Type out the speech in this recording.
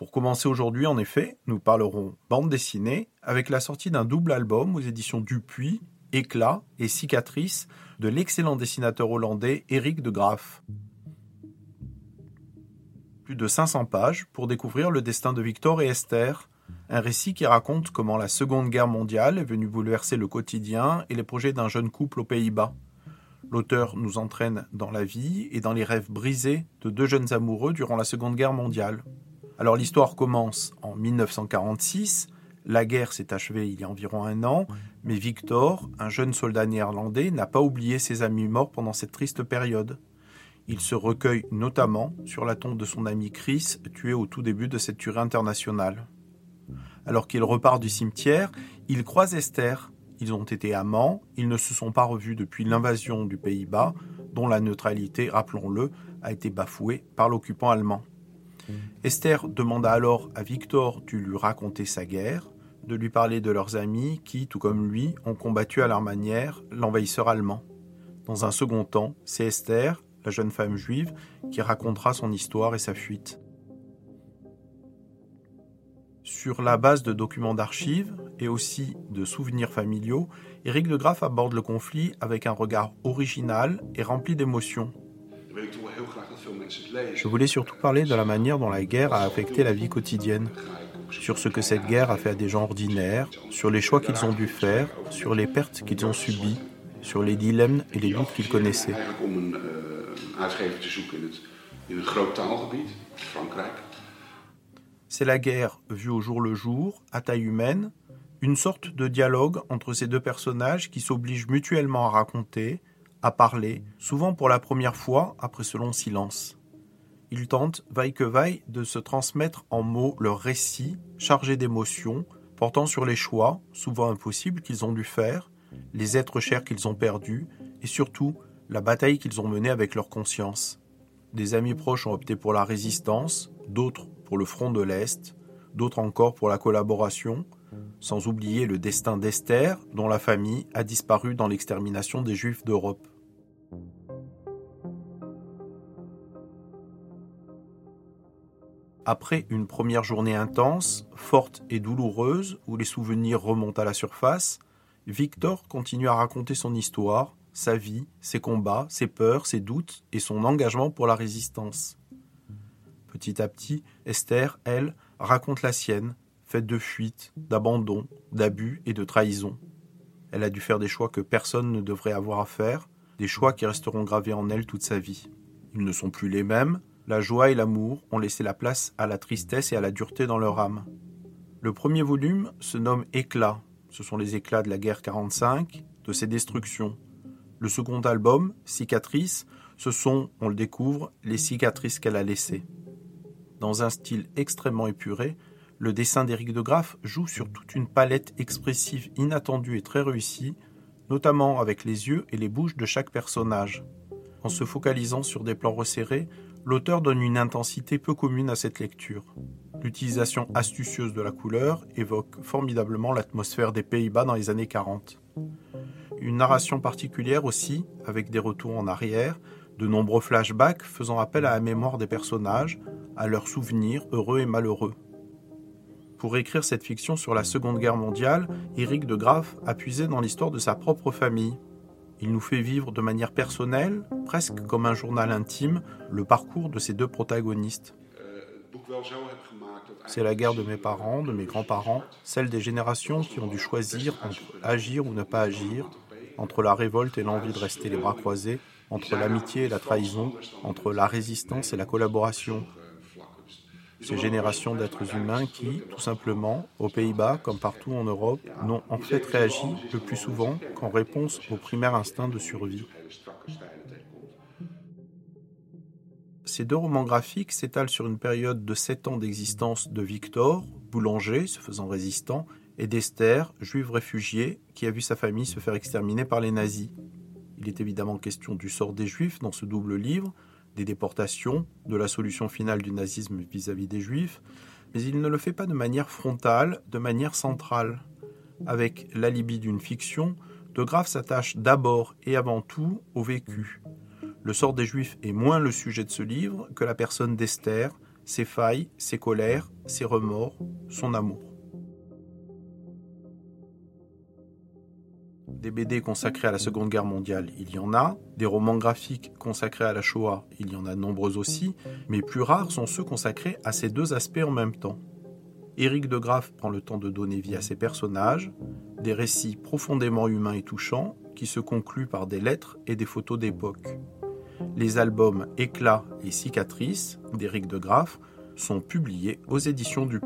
Pour commencer aujourd'hui, en effet, nous parlerons bande dessinée avec la sortie d'un double album aux éditions Dupuis, Éclat et Cicatrice de l'excellent dessinateur hollandais Eric de Graaf. Plus de 500 pages pour découvrir le destin de Victor et Esther, un récit qui raconte comment la Seconde Guerre mondiale est venue bouleverser le quotidien et les projets d'un jeune couple aux Pays-Bas. L'auteur nous entraîne dans la vie et dans les rêves brisés de deux jeunes amoureux durant la Seconde Guerre mondiale. Alors l'histoire commence en 1946, la guerre s'est achevée il y a environ un an, mais Victor, un jeune soldat néerlandais, n'a pas oublié ses amis morts pendant cette triste période. Il se recueille notamment sur la tombe de son ami Chris, tué au tout début de cette tuerie internationale. Alors qu'il repart du cimetière, il croise Esther. Ils ont été amants, ils ne se sont pas revus depuis l'invasion du Pays-Bas, dont la neutralité, rappelons-le, a été bafouée par l'occupant allemand. Esther demanda alors à Victor de lui raconter sa guerre, de lui parler de leurs amis qui, tout comme lui, ont combattu à leur manière l'envahisseur allemand. Dans un second temps, c'est Esther, la jeune femme juive, qui racontera son histoire et sa fuite. Sur la base de documents d'archives et aussi de souvenirs familiaux, Éric de Graaf aborde le conflit avec un regard original et rempli d'émotions. Je voulais surtout parler de la manière dont la guerre a affecté la vie quotidienne, sur ce que cette guerre a fait à des gens ordinaires, sur les choix qu'ils ont dû faire, sur les pertes qu'ils ont subies, sur les dilemmes et les doutes qu'ils connaissaient. C'est la guerre vue au jour le jour, à taille humaine, une sorte de dialogue entre ces deux personnages qui s'obligent mutuellement à raconter, à parler, souvent pour la première fois après ce long silence. Ils tentent, vaille que vaille, de se transmettre en mots leur récit, chargé d'émotions, portant sur les choix, souvent impossibles, qu'ils ont dû faire, les êtres chers qu'ils ont perdus, et surtout la bataille qu'ils ont menée avec leur conscience. Des amis proches ont opté pour la résistance, d'autres pour le front de l'Est, d'autres encore pour la collaboration, sans oublier le destin d'Esther, dont la famille a disparu dans l'extermination des Juifs d'Europe. Après une première journée intense, forte et douloureuse, où les souvenirs remontent à la surface, Victor continue à raconter son histoire, sa vie, ses combats, ses peurs, ses doutes et son engagement pour la résistance. Petit à petit, Esther, elle, raconte la sienne, faite de fuite, d'abandon, d'abus et de trahison. Elle a dû faire des choix que personne ne devrait avoir à faire, des choix qui resteront gravés en elle toute sa vie. Ils ne sont plus les mêmes, la joie et l'amour ont laissé la place à la tristesse et à la dureté dans leur âme. Le premier volume se nomme Éclats. Ce sont les éclats de la guerre 45, de ses destructions. Le second album, Cicatrices, ce sont, on le découvre, les cicatrices qu'elle a laissées. Dans un style extrêmement épuré, le dessin d'Éric de Graff joue sur toute une palette expressive inattendue et très réussie, notamment avec les yeux et les bouches de chaque personnage. En se focalisant sur des plans resserrés, l'auteur donne une intensité peu commune à cette lecture. L'utilisation astucieuse de la couleur évoque formidablement l'atmosphère des Pays-Bas dans les années 40. Une narration particulière aussi, avec des retours en arrière, de nombreux flashbacks faisant appel à la mémoire des personnages, à leurs souvenirs heureux et malheureux. Pour écrire cette fiction sur la Seconde Guerre mondiale, Éric de Graff a puisé dans l'histoire de sa propre famille, il nous fait vivre de manière personnelle, presque comme un journal intime, le parcours de ces deux protagonistes. C'est la guerre de mes parents, de mes grands-parents, celle des générations qui ont dû choisir entre agir ou ne pas agir, entre la révolte et l'envie de rester les bras croisés, entre l'amitié et la trahison, entre la résistance et la collaboration, ces générations d'êtres humains qui, tout simplement, aux Pays-Bas comme partout en Europe, n'ont en fait réagi le plus souvent qu'en réponse au primaire instinct de survie. Ces deux romans graphiques s'étalent sur une période de sept ans d'existence de Victor, boulanger, se faisant résistant, et d'Esther, juive réfugiée, qui a vu sa famille se faire exterminer par les nazis. Il est évidemment question du sort des juifs dans ce double livre, des déportations, de la solution finale du nazisme vis-à-vis des juifs, mais il ne le fait pas de manière frontale, de manière centrale. Avec l'alibi d'une fiction, De Graaf s'attache d'abord et avant tout au vécu. Le sort des juifs est moins le sujet de ce livre que la personne d'Esther, ses failles, ses colères, ses remords, son amour. Des BD consacrés à la Seconde Guerre mondiale, il y en a. Des romans graphiques consacrés à la Shoah, il y en a nombreux aussi. Mais plus rares sont ceux consacrés à ces deux aspects en même temps. Éric de Graff prend le temps de donner vie à ses personnages, des récits profondément humains et touchants qui se concluent par des lettres et des photos d'époque. Les albums Éclats et Cicatrices d'Éric de Graff sont publiés aux éditions du